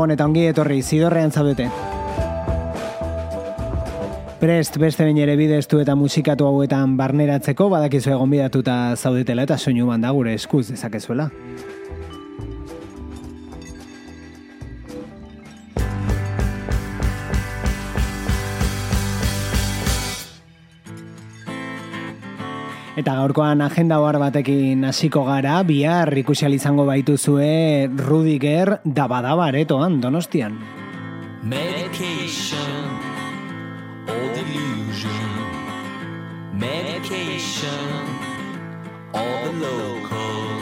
Gabon eta ongi etorri, zidorrean zaudete. Prest beste bain ere bideztu eta musikatu hauetan barneratzeko badakizu egon bidatuta zaudetela eta soinu da gure eskuz dezakezuela. Eta gaurkoan agenda hoar batekin hasiko gara, bihar ikusial izango baituzue Rudiger dabadabaretoan donostian. Medication, all delusion, medication, all the local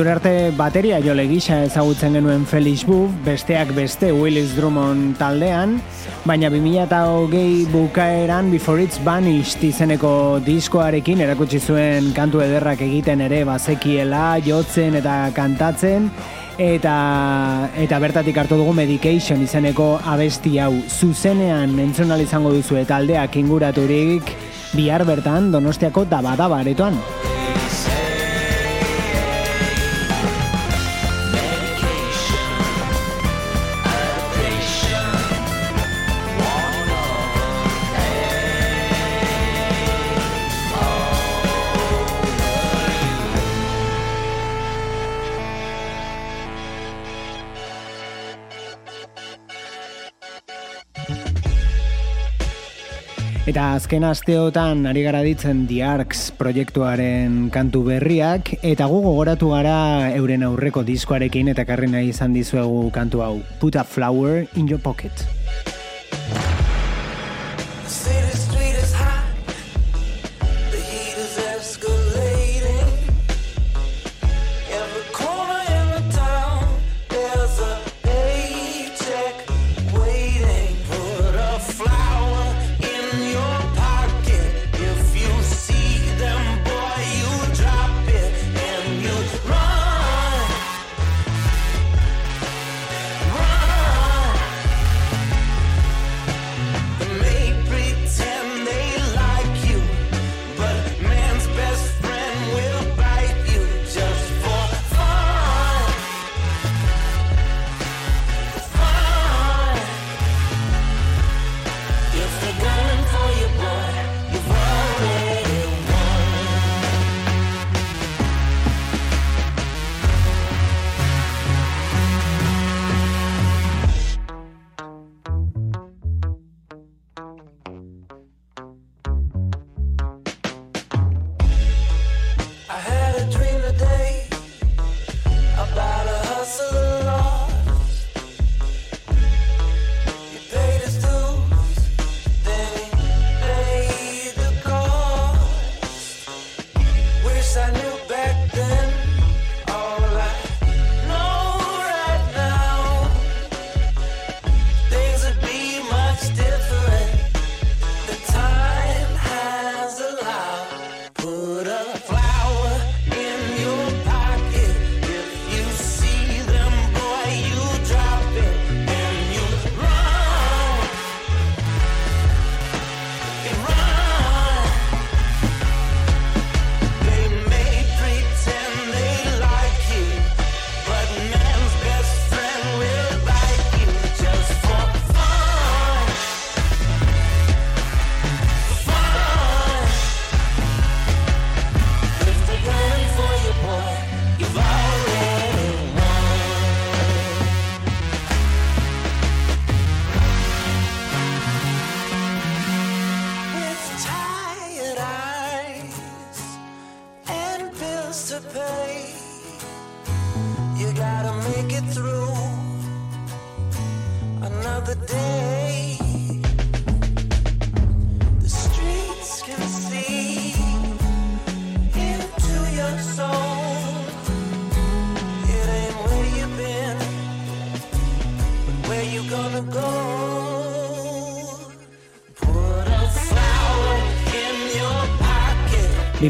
Ordura arte bateria jole gisa ezagutzen genuen Felix Buff, besteak beste Willis Drummond taldean, baina 2008 bukaeran Before It's Vanished izeneko diskoarekin erakutsi zuen kantu ederrak egiten ere bazekiela, jotzen eta kantatzen, eta eta bertatik hartu dugu Medication izeneko abesti hau zuzenean entzunal izango duzu eta aldeak inguraturik bihar bertan donostiako dabadabaretoan. Eta azken asteotan ari gara ditzen The Arcs proiektuaren kantu berriak, eta gu gogoratu gara euren aurreko diskoarekin eta karri nahi izan dizuegu kantu hau. Put a flower in your pocket.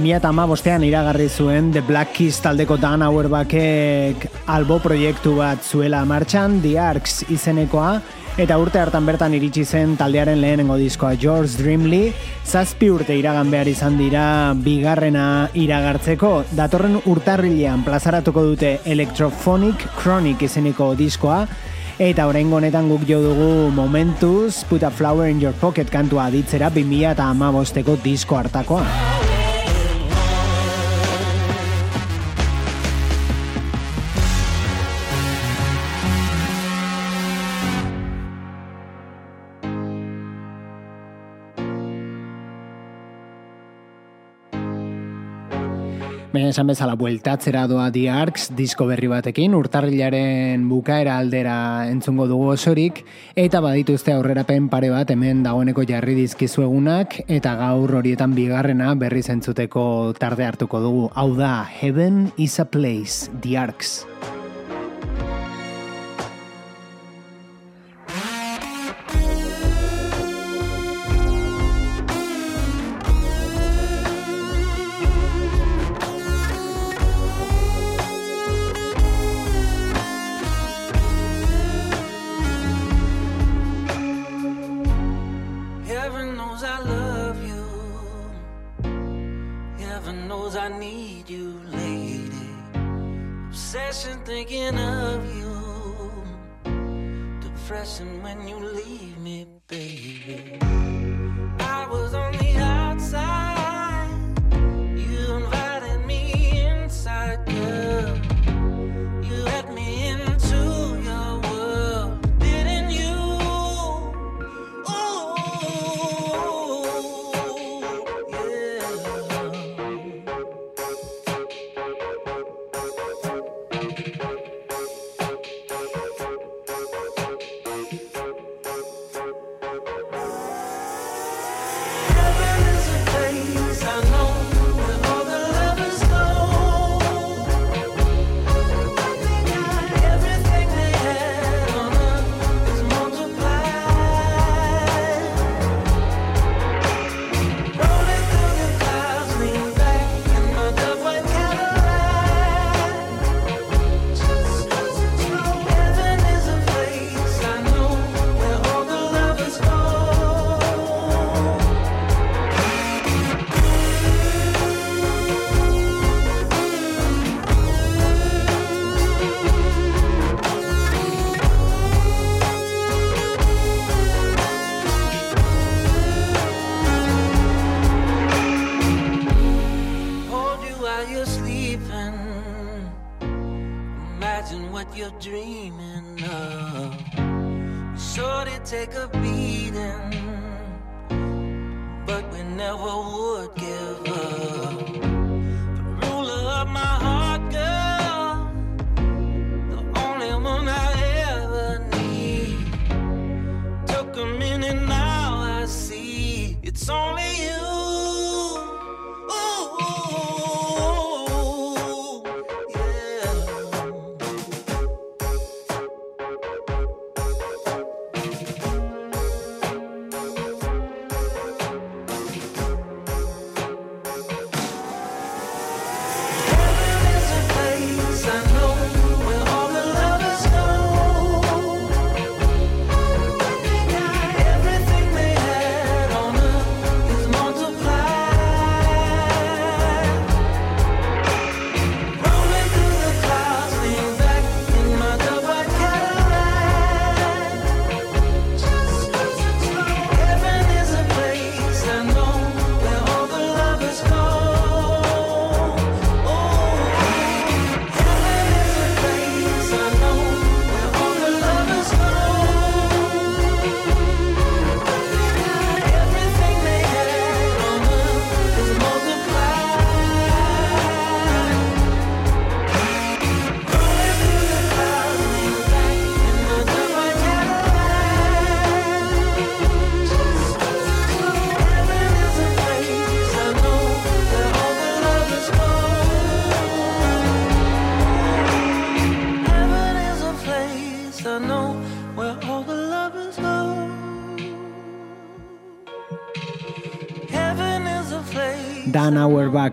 Eta ama bostean iragarri zuen The Black Keys taldeko Dan Auerbachek albo proiektu bat zuela martxan, The Arcs izenekoa, eta urte hartan bertan iritsi zen taldearen lehenengo diskoa George Dreamly, zazpi urte iragan behar izan dira bigarrena iragartzeko, datorren urtarrilean plazaratuko dute Electrophonic Chronic izeneko diskoa, Eta oraingo honetan guk jo dugu momentuz Put a Flower in Your Pocket kantua ditzera 2000 eta amabosteko disko hartakoa. Baina esan bezala bueltatzera doa The Arcs disko berri batekin, urtarrilaren bukaera aldera entzungo dugu osorik, eta badituzte aurrerapen pare bat hemen dagoeneko jarri dizkizuegunak, eta gaur horietan bigarrena berri zentzuteko tarde hartuko dugu. Hau da, Heaven is a Place, The Arcs.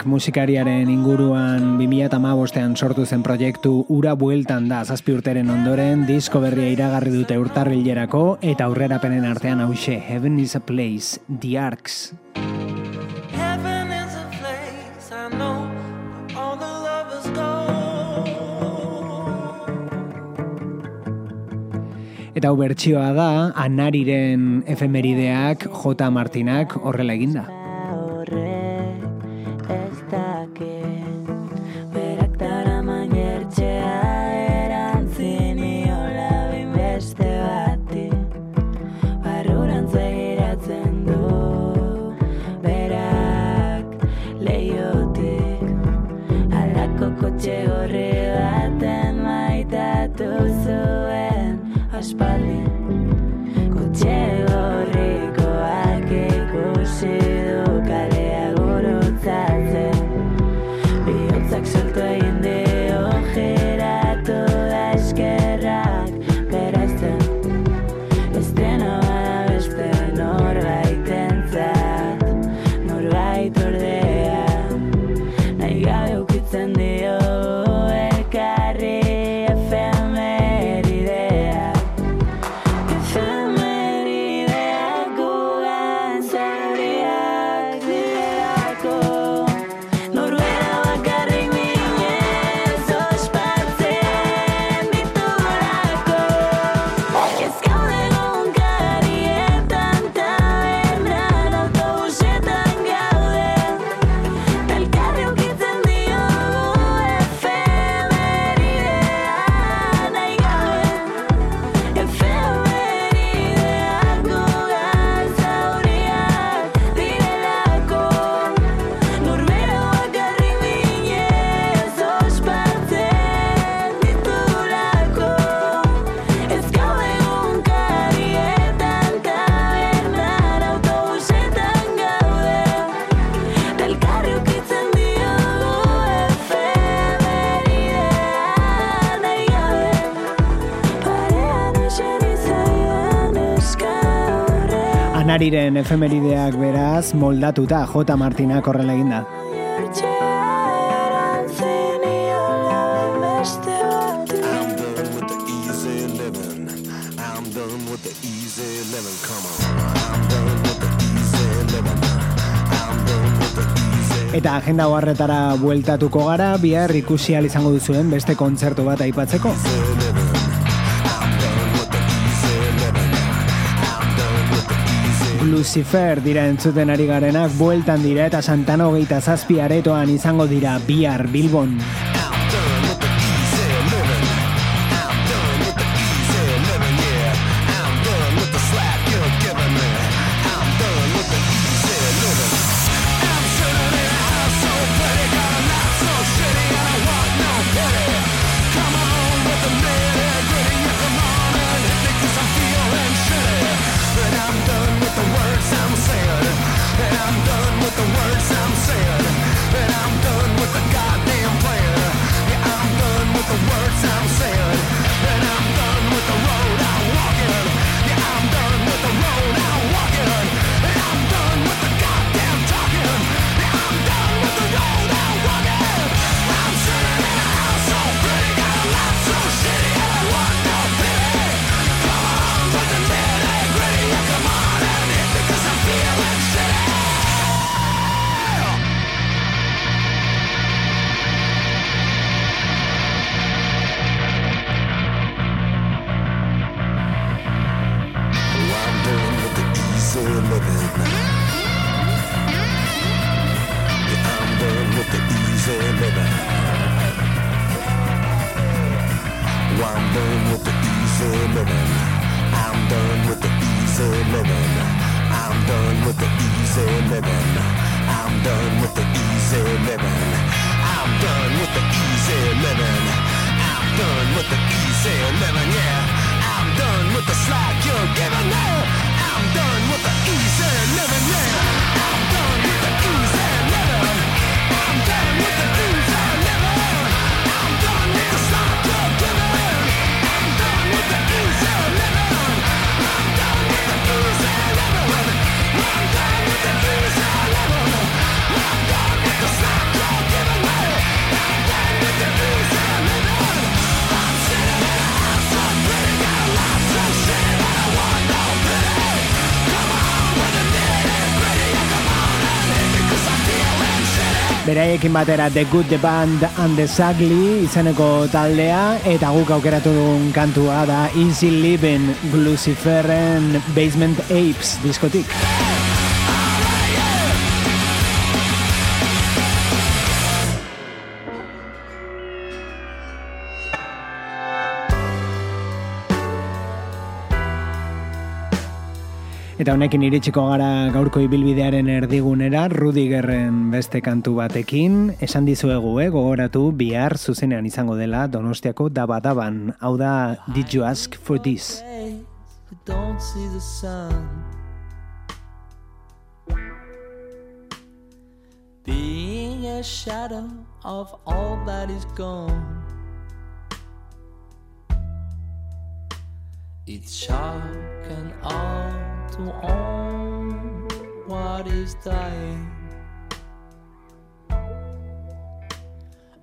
musikariaren inguruan 2008an sortu zen proiektu Ura Bueltan da zazpi urteren ondoren disko berria iragarri dute urtarrilerako eta aurrerapenen artean hause Heaven is a Place, The Arcs. Heaven is a place, I know all the lovers go Eta hau bertsioa da, anariren efemerideak J. Martinak horrela eginda. Madiren efemerideak beraz moldatuta J. Martina korrela eginda. Eta agenda horretara bueltatuko gara, bihar ikusi izango duzuen beste kontzertu bat aipatzeko. Lucifer dira entzuten ari garenak bueltan dira eta Santana hogeita zazpi aretoan izango dira bihar Bilbon. Beraiekin batera The Good, The Band and The Sagli izeneko taldea eta guk aukeratu dugun kantua da Easy Living Gluciferren Basement Apes diskotik. Eta honekin iritsiko gara gaurko ibilbidearen erdigunera Rudigerren beste kantu batekin. Esan dizuegu, eh, gogoratu bihar zuzenean izango dela Donostiako dabadaban. Hau da, did you ask for this? Don't see the sun. Being a shadow of all that is gone. It's sharp and all to own what is dying.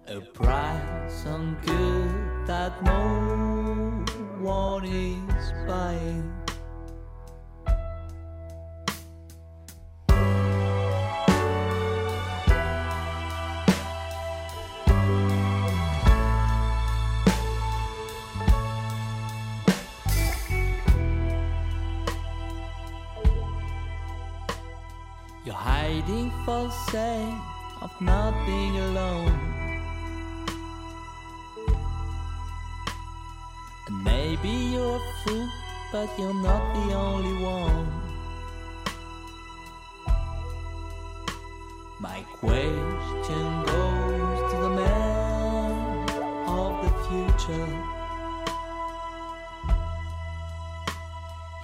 A price on good that no one is buying. hiding for sake of not being alone. And maybe you're a fool, but you're not the only one. My question goes to the man of the future.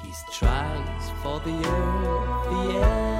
He strives for the earth, the air.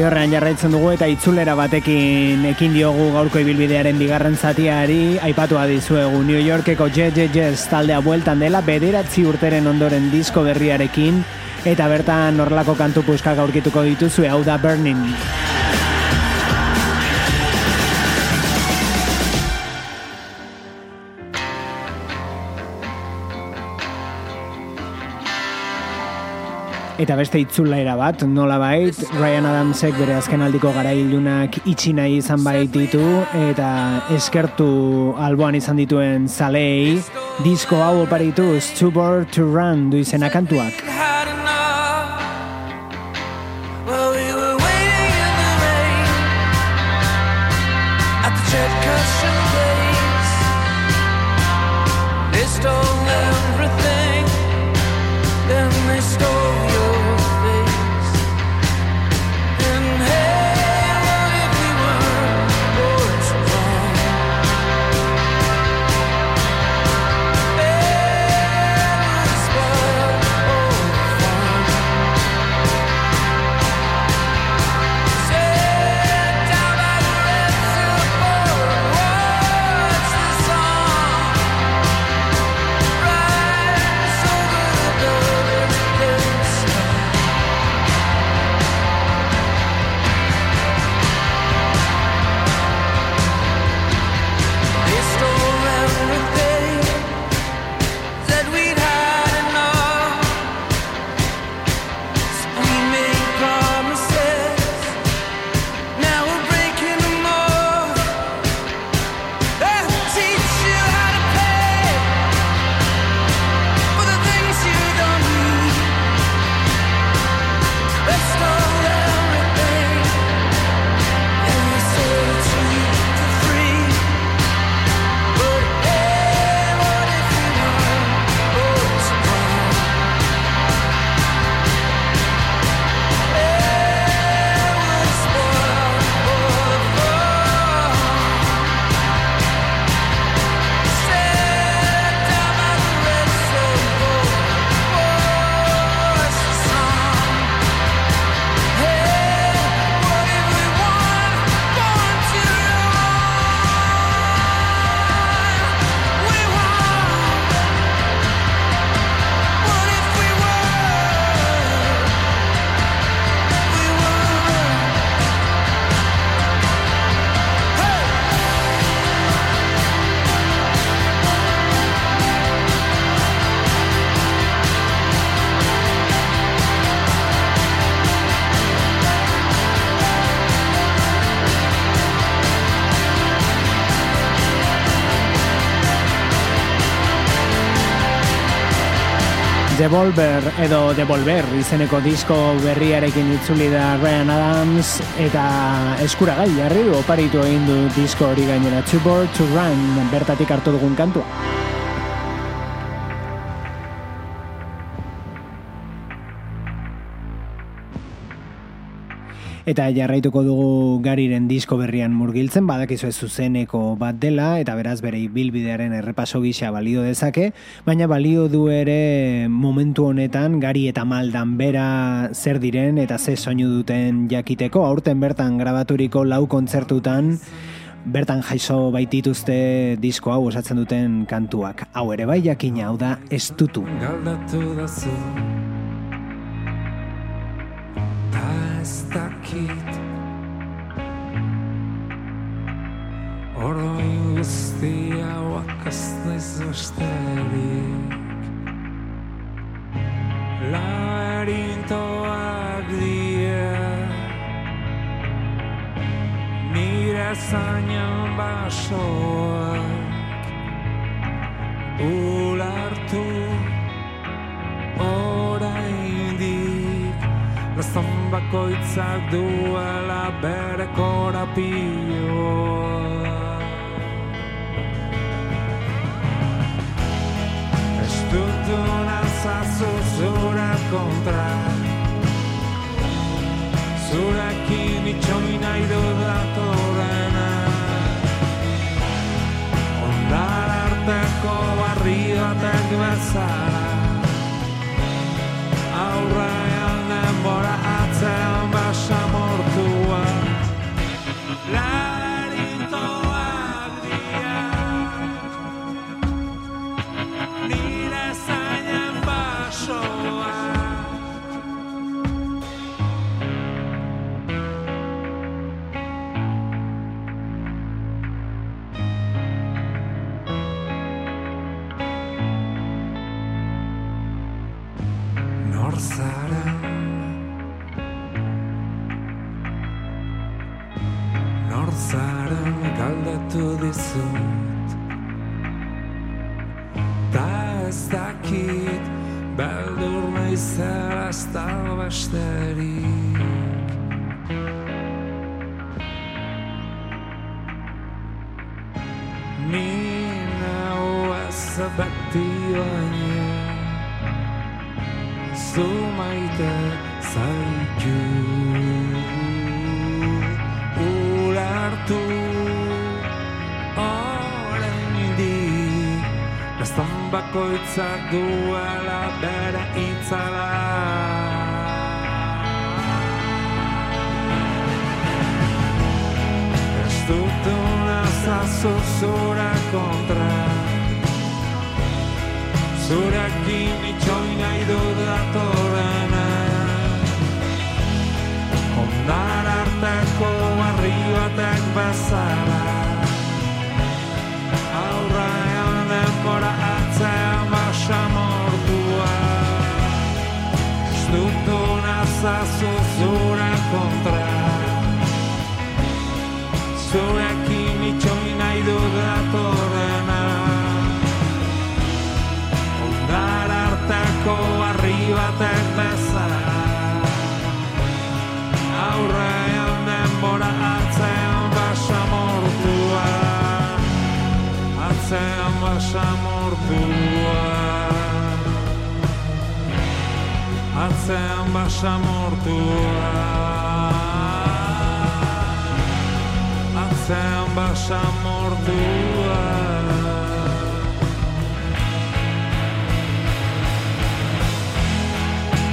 zidorrean jarraitzen dugu eta itzulera batekin ekin diogu gaurko ibilbidearen bigarren zatiari aipatua dizuegu New Yorkeko JJJ taldea bueltan dela bederatzi urteren ondoren disko berriarekin eta bertan horrelako kantu puskak aurkituko dituzue hau da Burning. Eta beste itzulaera bat, nola bait, Ryan Adamsek bere azken aldiko gara itxi nahi izan bait ditu, eta eskertu alboan izan dituen zalei, disko hau oparitu, It's Too Bored to Run du izena kantuak. Devolver edo Devolver izeneko disko berriarekin itzuli da Ryan Adams eta eskuragai jarri oparitu egin du disko hori gainera Too Bored to Run bertatik hartu dugun kantua. Eta jarraituko dugu gariren disko berrian murgiltzen, badakizu ez zuzeneko bat dela, eta beraz bere bilbidearen errepaso gisa balio dezake, baina balio du ere momentu honetan gari eta maldan bera zer diren eta ze soinu duten jakiteko, aurten bertan grabaturiko lau kontzertutan, bertan jaiso baitituzte disko hau osatzen duten kantuak. Hau ere bai jakina, hau da, ez dutu. Galdatu dazu Oroin guzti hauak ez naiz besterik Laberintoak dira Nire zainan basoak Ulartu oraindik Gaztan bakoitzak duela bere korapioa dut nazazu zure kontra Zurekin itxoin nahi dut datorrena Ondar arteko barri batek bezala Aurrean bakoitzak duela bere itzala. Ez dut nazazu zure kontra. Zurekin itxoin nahi dut datorrena. Ondar arteko barri batek nazazu zure kontra Zurekin itxoin nahi dut datorrena Ondar arteko barri Atzean basamortua Atzean basamortua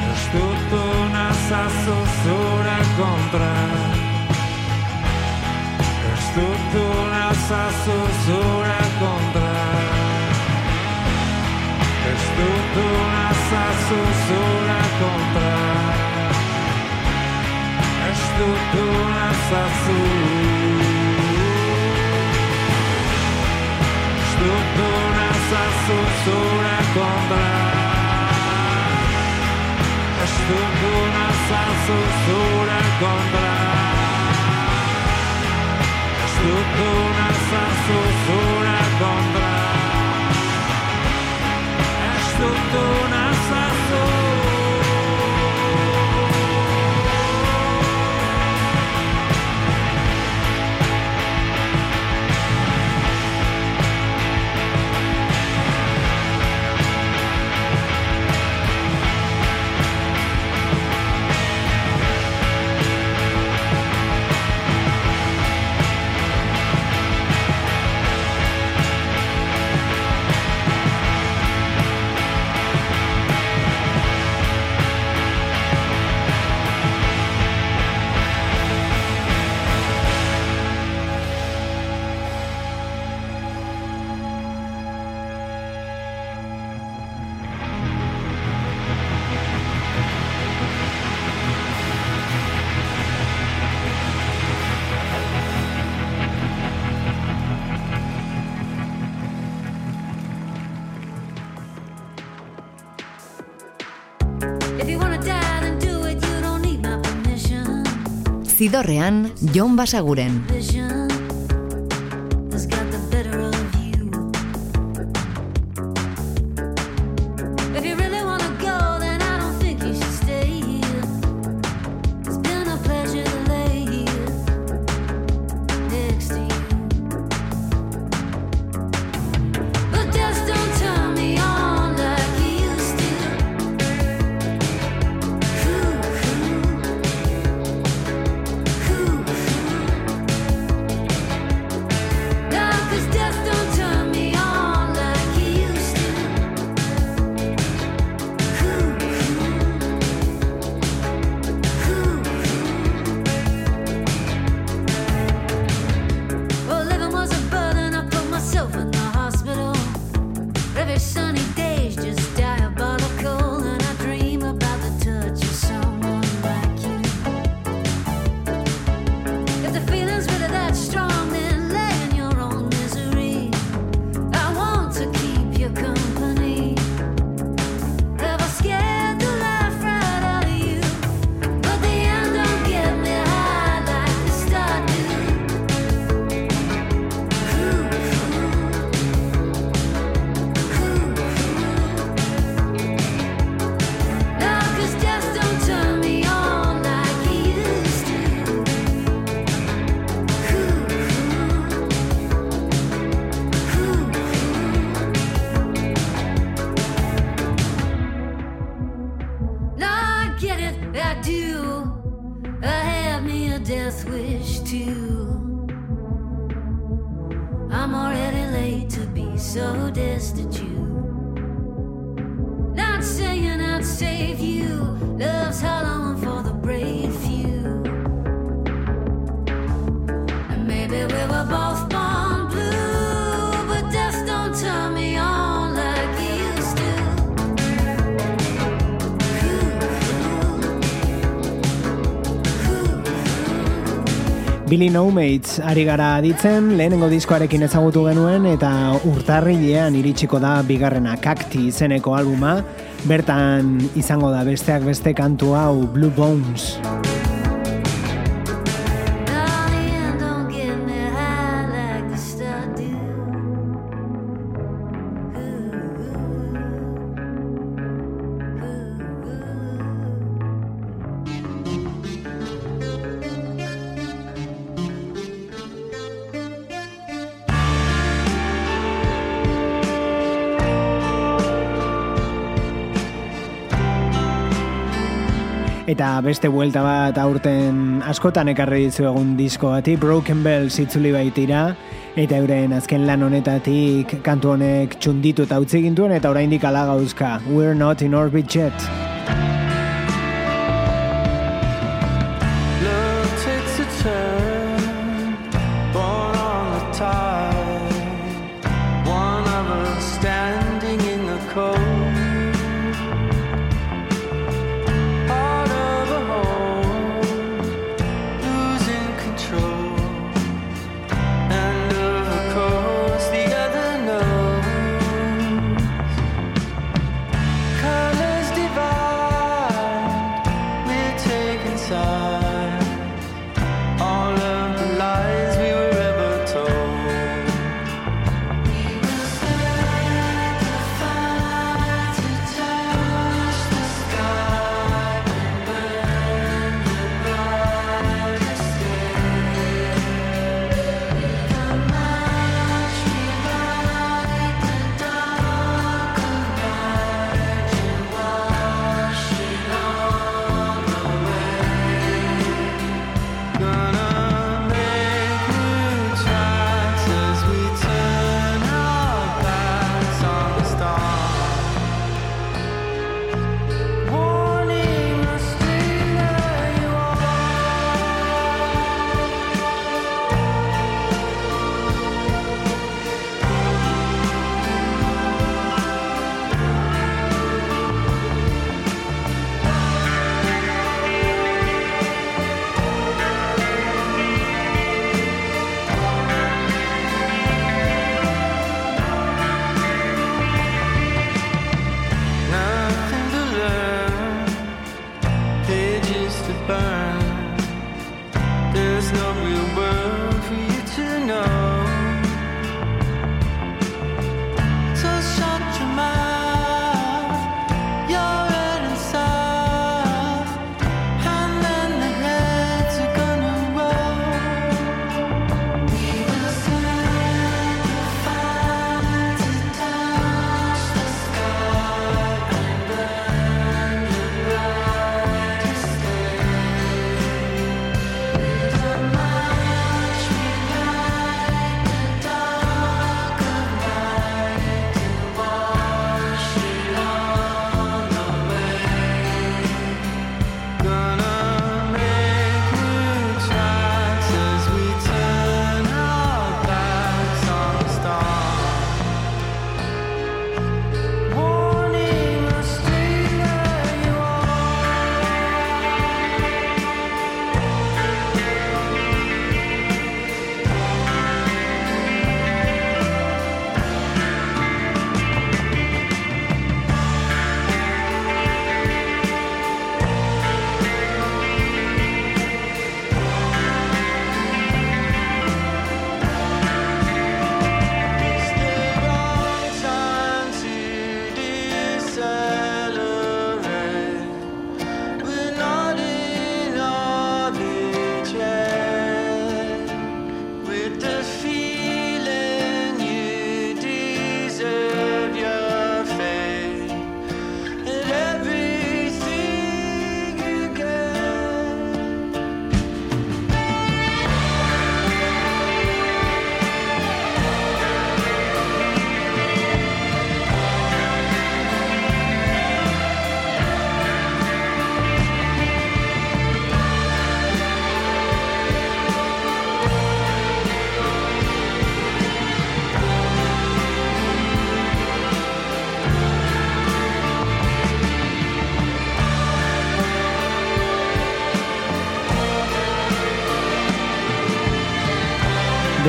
Ez dut nazazu zure kontra. Ez dut nazazu zure kontra Ez dut nazazu zure kontra dut nazazu Ez dut nazazu zure kontra dut nazazu zure kontra Ez dut nazazu zure Do Jon Basaguren. Billy No Mates ari gara ditzen, lehenengo diskoarekin ezagutu genuen eta urtarrilean iritsiko da bigarrena kakti izeneko albuma, bertan izango da besteak beste kantu hau Blue Bones. Eta beste buelta bat aurten askotan ekarri dizu egun disko bati, Broken Bells itzuli baitira, eta euren azken lan honetatik kantu honek txunditu eta utzi gintuen, eta oraindik ala gauzka, We're not in orbit jet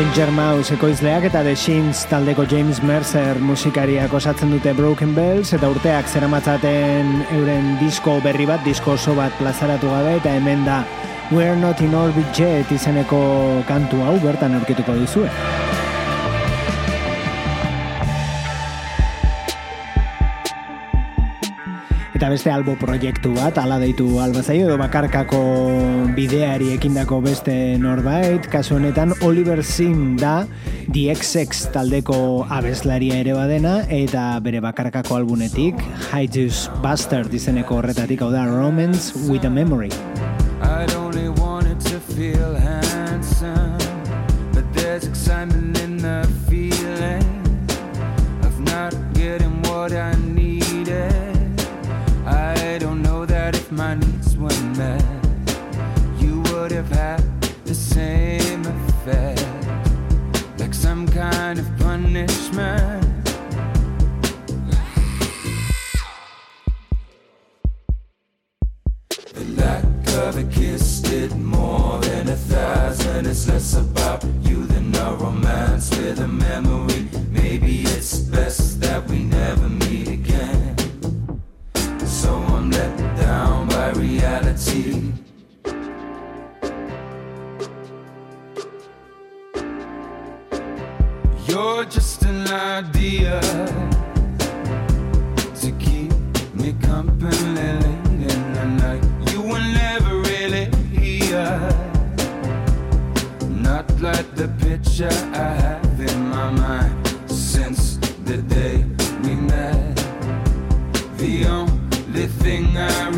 Danger Mouse ekoizleak eta The Shins taldeko James Mercer musikariak osatzen dute Broken Bells eta urteak zeramatzaten euren disko berri bat, disko oso bat plazaratu gabe eta hemen da We're Not In Orbit Yet izeneko kantu hau bertan aurkituko duzue. Beste albo proiektu bat, ala deitu albazaio, edo bakarkako bideari ekindako beste norbait, kasu honetan Oliver Sim da DXX taldeko abeslaria ere badena, eta bere bakarkako albunetik, Highjuice Bastard izeneko horretatik hau da Romance with a Memory. I'd only wanted to feel handsome, but there's excitement in the feeling of not getting what I if my needs were met, you would have had the same effect, like some kind of punishment. The lack of a kiss did more than a thousand. It's less about you than a romance with a memory. Maybe it's best that we never meet reality. You're just an idea to keep me company in the night. You were never really here. Not like the picture I have in my mind since the day we met. The only thing I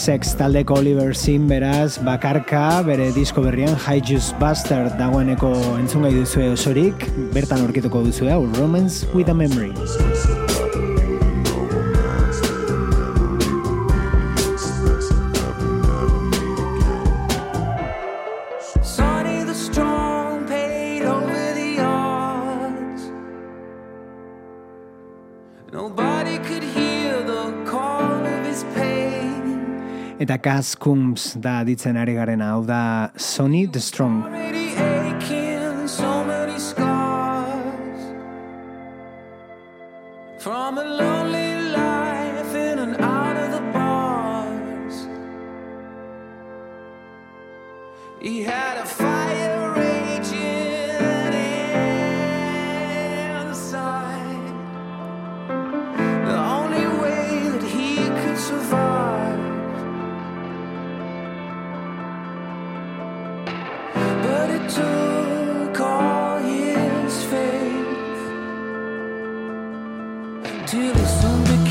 DXX taldeko Oliver Sim beraz, bakarka, bere disko berrian High Juice Bastard dagoeneko entzungai duzue osorik, bertan aurkituko duzue hau, Romance with a Memory. Kaz Coombs da ditzen ari garen hau da Sonny the Strong. till it's soon becomes.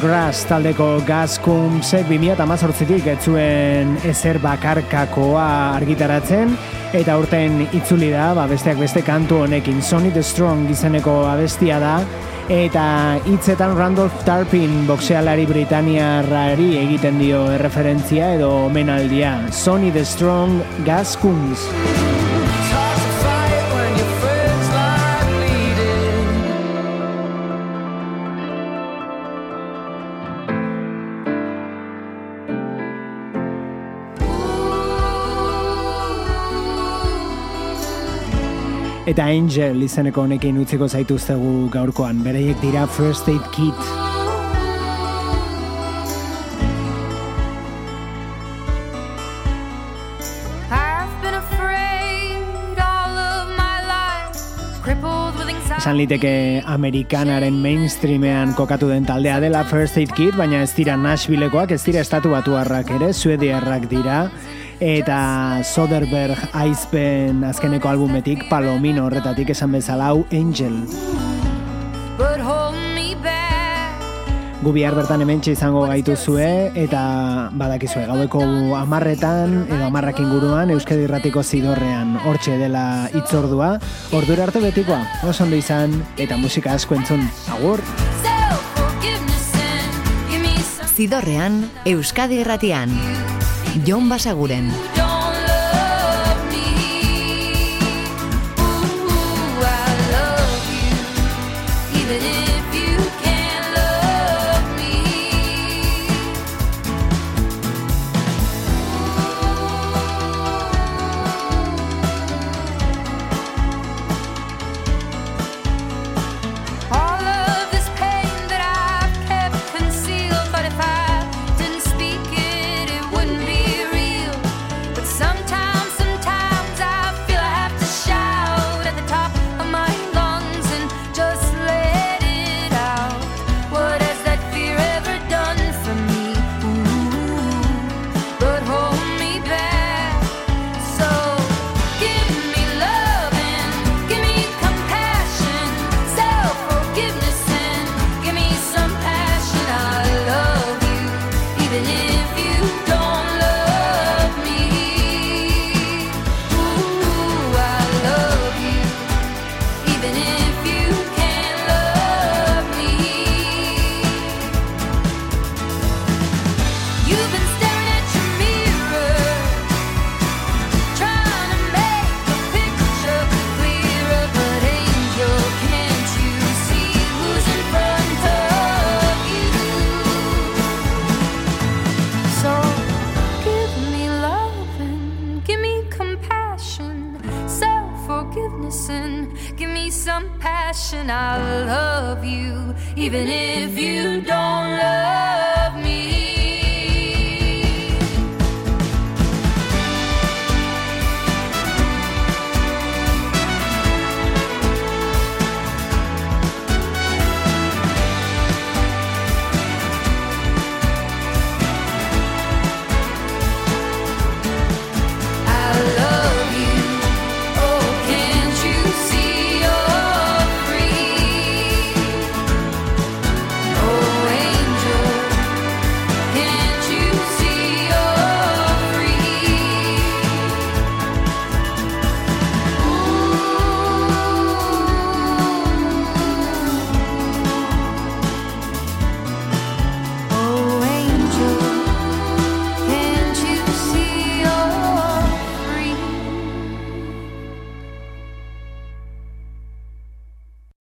Supergrass taldeko Gaskumsek 2018tik ez zuen ezer bakarkakoa argitaratzen. Eta urten itzuli da, ba, besteak beste kantu honekin. Sonic the Strong izeneko abestia da. Eta hitzetan Randolph Tarpin boxealari Britaniarrari egiten dio erreferentzia edo omenaldia. Sonic the Strong Gaskums. Eta Angel izeneko honekin utziko zaituztegu gaurkoan. Bereiek dira First Aid Kit. I've been afraid all of my life, crippled with anxiety. Esan liteke Amerikanaren mainstreamean kokatu den taldea dela First Aid Kit, baina ez dira Nashvillekoak, ez dira estatu batuarrak ere, suediarrak dira. Eta Soderbergh aizpen azkeneko albumetik, Palomino horretatik esan bezala hau Angel. Gu bihar bertan hementxe izango gaituzue eta badakizue gaueko amarretan edo amarrak inguruan Euskadi Irratiko zidorrean hortxe dela itzordua ordura arte betikoa, oso ondo izan eta musika asko entzun, agur! Zidorrean, Euskadi Irratian. Jon Basaguren.